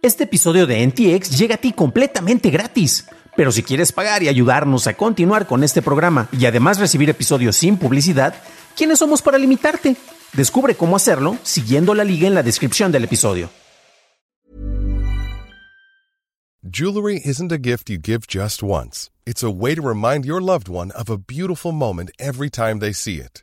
Este episodio de NTX llega a ti completamente gratis. Pero si quieres pagar y ayudarnos a continuar con este programa y además recibir episodios sin publicidad, ¿quiénes somos para limitarte? Descubre cómo hacerlo siguiendo la liga en la descripción del episodio. Jewelry isn't a gift you give just once. It's a way to remind your loved one of a beautiful moment every time they see it.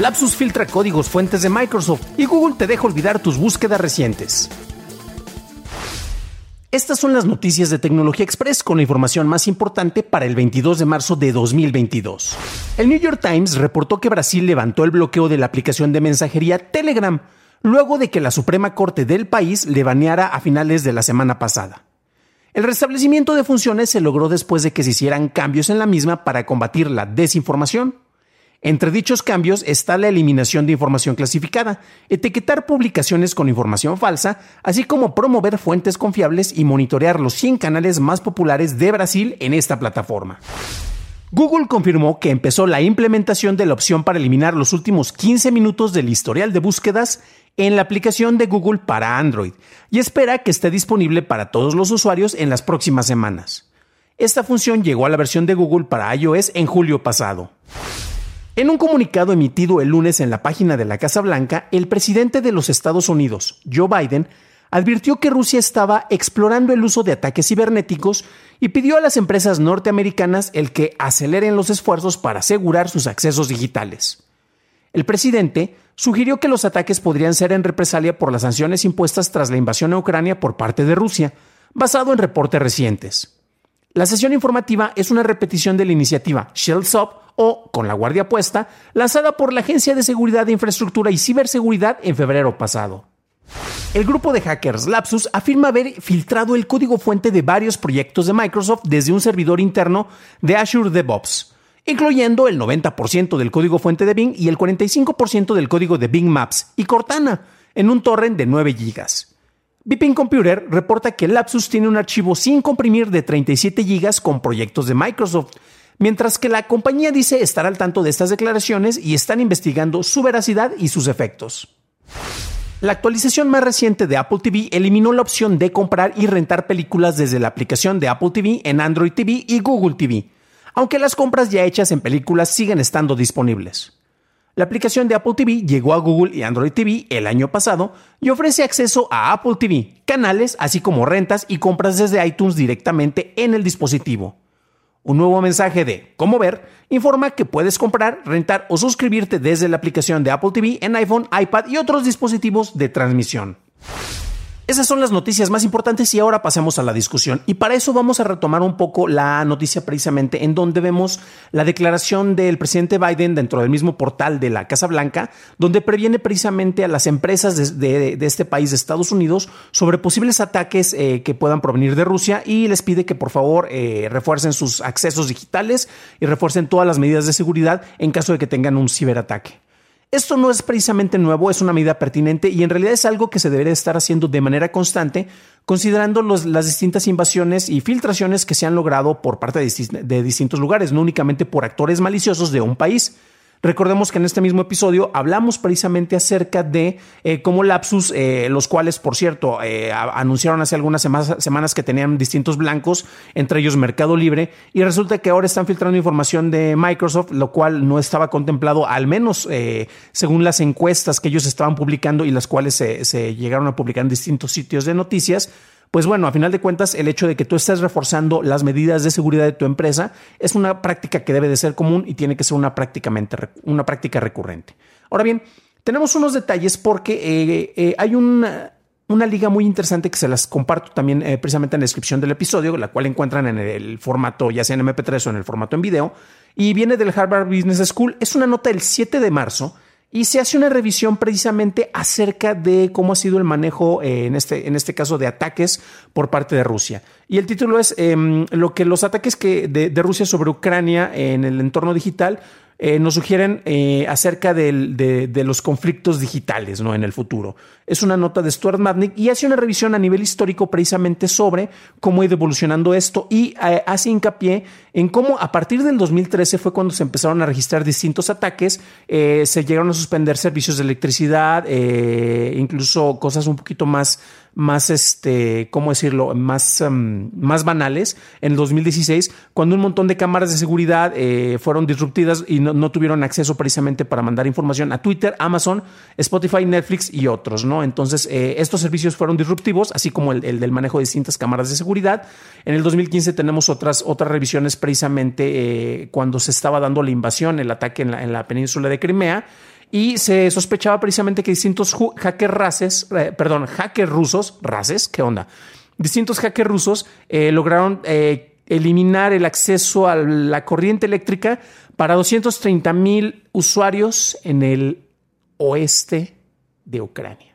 Lapsus filtra códigos fuentes de Microsoft y Google te deja olvidar tus búsquedas recientes. Estas son las noticias de Tecnología Express con la información más importante para el 22 de marzo de 2022. El New York Times reportó que Brasil levantó el bloqueo de la aplicación de mensajería Telegram luego de que la Suprema Corte del país le baneara a finales de la semana pasada. El restablecimiento de funciones se logró después de que se hicieran cambios en la misma para combatir la desinformación. Entre dichos cambios está la eliminación de información clasificada, etiquetar publicaciones con información falsa, así como promover fuentes confiables y monitorear los 100 canales más populares de Brasil en esta plataforma. Google confirmó que empezó la implementación de la opción para eliminar los últimos 15 minutos del historial de búsquedas en la aplicación de Google para Android y espera que esté disponible para todos los usuarios en las próximas semanas. Esta función llegó a la versión de Google para iOS en julio pasado. En un comunicado emitido el lunes en la página de la Casa Blanca, el presidente de los Estados Unidos, Joe Biden, advirtió que Rusia estaba explorando el uso de ataques cibernéticos y pidió a las empresas norteamericanas el que aceleren los esfuerzos para asegurar sus accesos digitales. El presidente sugirió que los ataques podrían ser en represalia por las sanciones impuestas tras la invasión a Ucrania por parte de Rusia, basado en reportes recientes. La sesión informativa es una repetición de la iniciativa Shell Up o Con la Guardia Puesta, lanzada por la Agencia de Seguridad de Infraestructura y Ciberseguridad en febrero pasado. El grupo de hackers Lapsus afirma haber filtrado el código fuente de varios proyectos de Microsoft desde un servidor interno de Azure DevOps, incluyendo el 90% del código fuente de Bing y el 45% del código de Bing Maps y Cortana, en un torrent de 9 GB. Bipin Computer reporta que Lapsus tiene un archivo sin comprimir de 37 GB con proyectos de Microsoft, mientras que la compañía dice estar al tanto de estas declaraciones y están investigando su veracidad y sus efectos. La actualización más reciente de Apple TV eliminó la opción de comprar y rentar películas desde la aplicación de Apple TV en Android TV y Google TV, aunque las compras ya hechas en películas siguen estando disponibles. La aplicación de Apple TV llegó a Google y Android TV el año pasado y ofrece acceso a Apple TV, canales, así como rentas y compras desde iTunes directamente en el dispositivo. Un nuevo mensaje de Cómo ver informa que puedes comprar, rentar o suscribirte desde la aplicación de Apple TV en iPhone, iPad y otros dispositivos de transmisión. Esas son las noticias más importantes y ahora pasemos a la discusión. Y para eso vamos a retomar un poco la noticia precisamente en donde vemos la declaración del presidente Biden dentro del mismo portal de la Casa Blanca, donde previene precisamente a las empresas de, este país, de Estados Unidos, sobre posibles ataques eh, que puedan provenir de Rusia y les pide que por favor eh, refuercen sus accesos digitales y refuercen todas las medidas de seguridad en caso de que tengan un ciberataque. Esto no es precisamente nuevo, es una medida pertinente y en realidad es algo que se debería estar haciendo de manera constante, considerando las distintas invasiones y filtraciones que se han logrado por parte de distintos lugares, no únicamente por actores maliciosos de un país. Recordemos que en este mismo episodio hablamos precisamente acerca de eh, cómo Lapsus, eh, los cuales, por cierto, eh, anunciaron hace algunas semanas, que tenían distintos blancos, entre ellos Mercado Libre, y resulta que ahora están filtrando información de Microsoft, lo cual no estaba contemplado, al menos según las encuestas que ellos estaban publicando y las cuales se llegaron a publicar en distintos sitios de noticias pues bueno, a final de cuentas, el hecho de que tú estés reforzando las medidas de seguridad de tu empresa es una práctica que debe de ser común y tiene que ser una, una práctica recurrente. Ahora bien, tenemos unos detalles porque eh, eh, hay una, liga muy interesante que se las comparto también eh, precisamente en la descripción del episodio, la cual encuentran en el formato, ya sea en MP3 o en el formato en video, y viene del Harvard Business School. Es una nota del 7 de marzo y se hace una revisión precisamente acerca de cómo ha sido el manejo, eh, en, este, en este caso, de ataques por parte de Rusia. Y el título es em, lo que los ataques que de, de Rusia sobre Ucrania en el entorno digital eh, nos sugieren eh, acerca de, los conflictos digitales ¿no? en el futuro. Es una nota de Stuart Madnick y hace una revisión a nivel histórico precisamente sobre cómo ha ido evolucionando esto y eh, hace hincapié en cómo a partir del 2013 fue cuando se empezaron a registrar distintos ataques, se llegaron a suspender servicios de electricidad, incluso cosas un poquito más más, este, ¿cómo decirlo?, más, em, más banales en el 2016, cuando un montón de cámaras de seguridad eh, fueron disruptidas y no, tuvieron acceso precisamente para mandar información a Twitter, Amazon, Spotify, Netflix y otros, ¿no? Entonces, eh, estos servicios fueron disruptivos, así como el, del manejo de distintas cámaras de seguridad. En el 2015 tenemos otras, otras revisiones precisamente eh, cuando se estaba dando la invasión, el ataque en la, en la península de Crimea y se sospechaba precisamente que distintos hackers races, eh, perdón, hackers rusos, races, ¿qué onda? Distintos hackers rusos eh, lograron eh, eliminar el acceso a la corriente eléctrica para 230 mil usuarios en el oeste de Ucrania.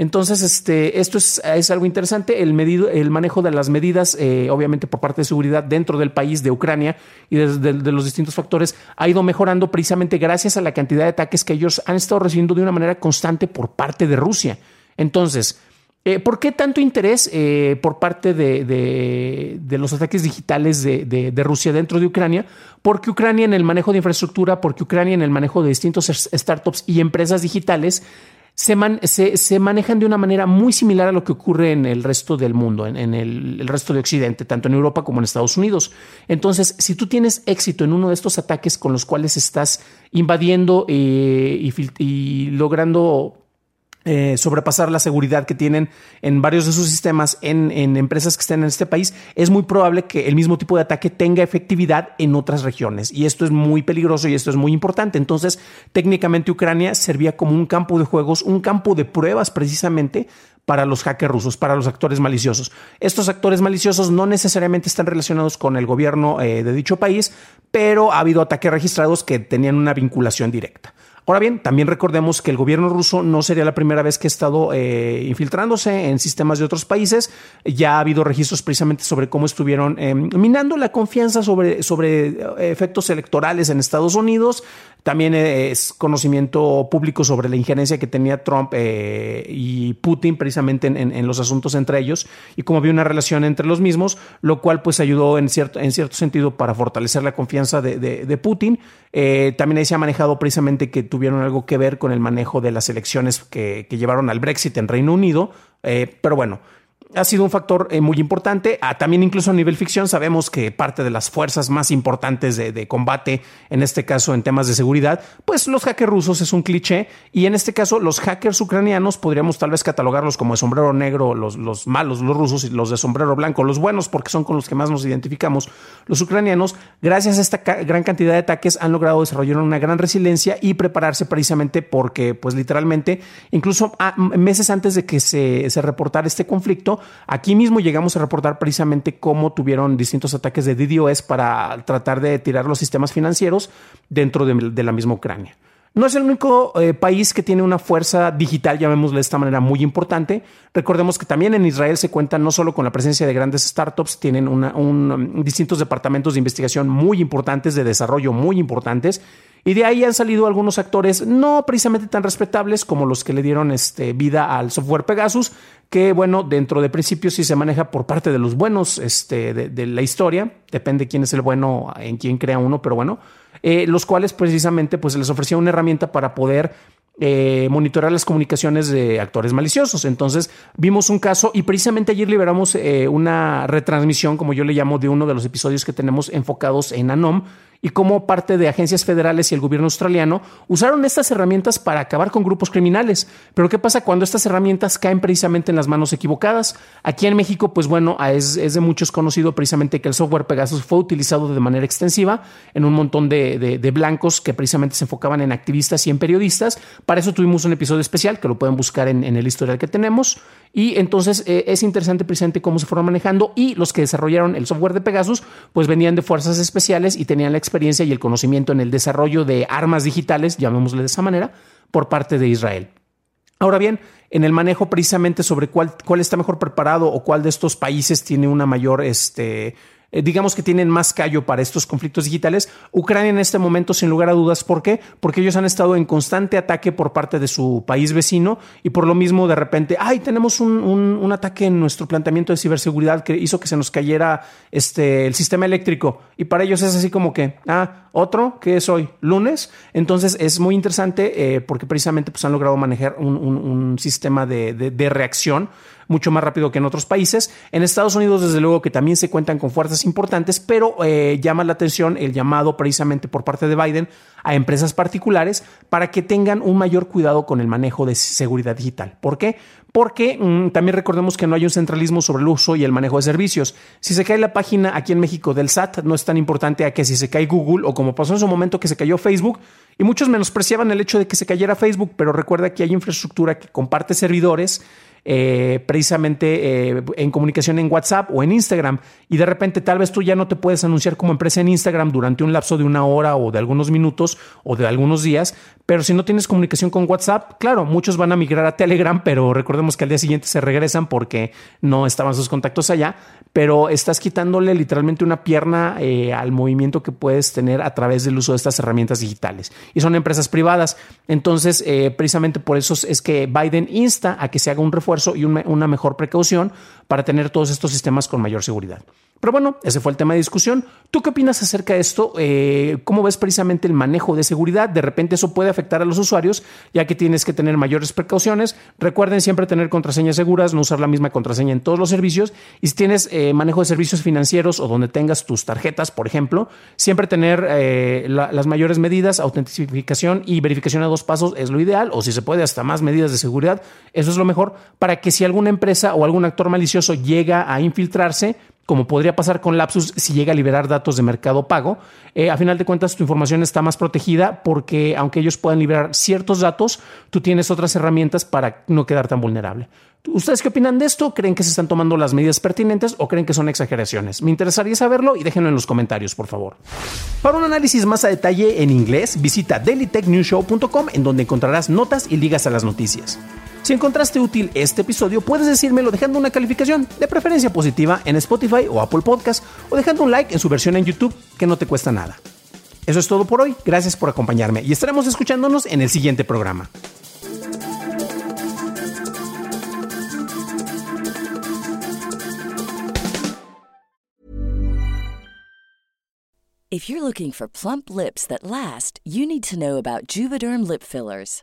Entonces, este, esto es, algo interesante, el, medido, el manejo de las medidas, eh, obviamente por parte de seguridad dentro del país de Ucrania y de, los distintos factores, ha ido mejorando precisamente gracias a la cantidad de ataques que ellos han estado recibiendo de una manera constante por parte de Rusia. Entonces, eh, ¿por qué tanto interés eh, por parte de, los ataques digitales de, Rusia dentro de Ucrania? Porque Ucrania en el manejo de infraestructura, porque Ucrania en el manejo de distintos startups y empresas digitales se, se, manejan de una manera muy similar a lo que ocurre en el resto del mundo, en, el, resto de Occidente, tanto en Europa como en Estados Unidos. Entonces, si tú tienes éxito en uno de estos ataques con los cuales estás invadiendo eh, y logrando eh, sobrepasar la seguridad que tienen en varios de sus sistemas en, empresas que estén en este país, es muy probable que el mismo tipo de ataque tenga efectividad en otras regiones. Y esto es muy peligroso y esto es muy importante. Entonces, técnicamente Ucrania servía como un campo de juegos, un campo de pruebas precisamente para los hackers rusos, para los actores maliciosos. Estos actores maliciosos no necesariamente están relacionados con el gobierno eh, de dicho país, pero ha habido ataques registrados que tenían una vinculación directa. Ahora bien, también recordemos que el gobierno ruso no sería la primera vez que ha estado eh, infiltrándose en sistemas de otros países. Ya ha habido registros precisamente sobre cómo estuvieron eh, minando la confianza sobre, sobre eh, efectos electorales en Estados Unidos. También es conocimiento público sobre la injerencia que tenía Trump y Putin precisamente en, los asuntos entre ellos y cómo había una relación entre los mismos, lo cual pues ayudó en cierto, en cierto sentido para fortalecer la confianza de, Putin. también ahí se ha manejado precisamente que tuvieron algo que ver con el manejo de las elecciones que, llevaron al Brexit en Reino Unido. Eh, pero bueno, ha sido un factor eh, muy importante. Ah, también incluso a nivel ficción sabemos que parte de las fuerzas más importantes de, combate, en este caso en temas de seguridad, pues los hackers rusos es un cliché y en este caso los hackers ucranianos podríamos tal vez catalogarlos como de sombrero negro, los, los malos, los rusos y los de sombrero blanco, los buenos porque son con los que más nos identificamos. Los ucranianos, gracias a esta gran cantidad de ataques, han logrado desarrollar una gran resiliencia y prepararse precisamente porque pues literalmente, incluso ah, meses antes de que se reportara este conflicto, Aquí mismo llegamos a reportar precisamente cómo tuvieron distintos ataques de DDoS para tratar de tirar los sistemas financieros dentro de, la misma Ucrania. No es el único eh, país que tiene una fuerza digital, llamémosle de esta manera, muy importante. Recordemos que también en Israel se cuenta no solo con la presencia de grandes startups, tienen un, distintos departamentos de investigación muy importantes, de desarrollo muy importantes, y de ahí han salido algunos actores no precisamente tan respetables como los que le dieron este, vida al software Pegasus, que bueno, dentro de principios sí se maneja por parte de los buenos este, de, la historia, depende quién es el bueno, en quién crea uno, pero bueno, eh, los cuales precisamente pues les ofrecía una herramienta para poder eh, monitorar las comunicaciones de actores maliciosos. Entonces vimos un caso y precisamente ayer liberamos eh, una retransmisión, como yo le llamo, de uno de los episodios que tenemos enfocados en ANOM y cómo parte de agencias federales y el gobierno australiano usaron estas herramientas para acabar con grupos criminales. Pero ¿qué pasa cuando estas herramientas caen precisamente en las manos equivocadas? Aquí en México, pues bueno, es, de muchos conocido precisamente que el software Pegasus fue utilizado de manera extensiva en un montón de, blancos que precisamente se enfocaban en activistas y en periodistas Para eso tuvimos un episodio especial que lo pueden buscar en, el historial que tenemos. Y entonces eh, es interesante precisamente cómo se fueron manejando y los que desarrollaron el software de Pegasus pues venían de fuerzas especiales y tenían la experiencia y el conocimiento en el desarrollo de armas digitales, llamémosle de esa manera, por parte de Israel. Ahora bien, en el manejo precisamente sobre cuál, cuál está mejor preparado o cuál de estos países tiene una mayor este, eh, digamos que tienen más callo para estos conflictos digitales. Ucrania en este momento, sin lugar a dudas, ¿por qué? Porque ellos han estado en constante ataque por parte de su país vecino y por lo mismo de repente, ay, tenemos un, un, ataque en nuestro planteamiento de ciberseguridad que hizo que se nos cayera este, el sistema eléctrico. Y para ellos es así como que, ah, otro, que es hoy? Lunes. Entonces es muy interesante eh, porque precisamente pues, han logrado manejar un, un sistema de, de, de reacción mucho más rápido que en otros países. En Estados Unidos, desde luego que también se cuentan con fuerzas importantes, pero eh, llama la atención el llamado precisamente por parte de Biden a empresas particulares para que tengan un mayor cuidado con el manejo de seguridad digital. ¿Por qué? Porque mm, también recordemos que no hay un centralismo sobre el uso y el manejo de servicios. Si se cae la página aquí en México del SAT, no es tan importante a que si se cae Google o como pasó en su momento que se cayó Facebook, y muchos menospreciaban el hecho de que se cayera Facebook, pero recuerda que hay infraestructura que comparte servidores eh, precisamente eh, en comunicación en WhatsApp o en Instagram y de repente tal vez tú ya no te puedes anunciar como empresa en Instagram durante un lapso de una hora o de algunos minutos o de algunos días, pero si no tienes comunicación con WhatsApp, claro, muchos van a migrar a Telegram, pero recordemos que al día siguiente se regresan porque no estaban sus contactos allá, pero estás quitándole literalmente una pierna eh, al movimiento que puedes tener a través del uso de estas herramientas digitales. Y son empresas privadas. Entonces, precisamente por eso es que Biden insta a que se haga un refuerzo y una mejor precaución para tener todos estos sistemas con mayor seguridad. Pero bueno, ese fue el tema de discusión. ¿Tú qué opinas acerca de esto? Eh, ¿Cómo ves precisamente el manejo de seguridad? De repente eso puede afectar a los usuarios, ya que tienes que tener mayores precauciones. Recuerden siempre tener contraseñas seguras, no usar la misma contraseña en todos los servicios. Y si tienes eh, manejo de servicios financieros o donde tengas tus tarjetas, por ejemplo, siempre tener eh, las mayores medidas, autentificación y verificación a dos pasos es lo ideal, o si se puede, hasta más medidas de seguridad. Eso es lo mejor para que si alguna empresa o algún actor malicioso llega a infiltrarse, como podría pasar con Lapsus si llega a liberar datos de mercado pago, eh, a final de cuentas tu información está más protegida porque aunque ellos puedan liberar ciertos datos, tú tienes otras herramientas para no quedar tan vulnerable. ¿Ustedes qué opinan de esto? ¿Creen que se están tomando las medidas pertinentes o creen que son exageraciones? Me interesaría saberlo y déjenlo en los comentarios, por favor. Para un análisis más a detalle en inglés, visita dailytechnewshow.com en donde encontrarás notas y ligas a las noticias. Si encontraste útil este episodio, puedes decírmelo dejando una calificación, de preferencia positiva, en Spotify o Apple Podcast, o dejando un like en su versión en YouTube, que no te cuesta nada. Eso es todo por hoy, gracias por acompañarme y estaremos escuchándonos en el siguiente programa. If you're looking for plump lips that last, you need to know about Juvederm lip fillers.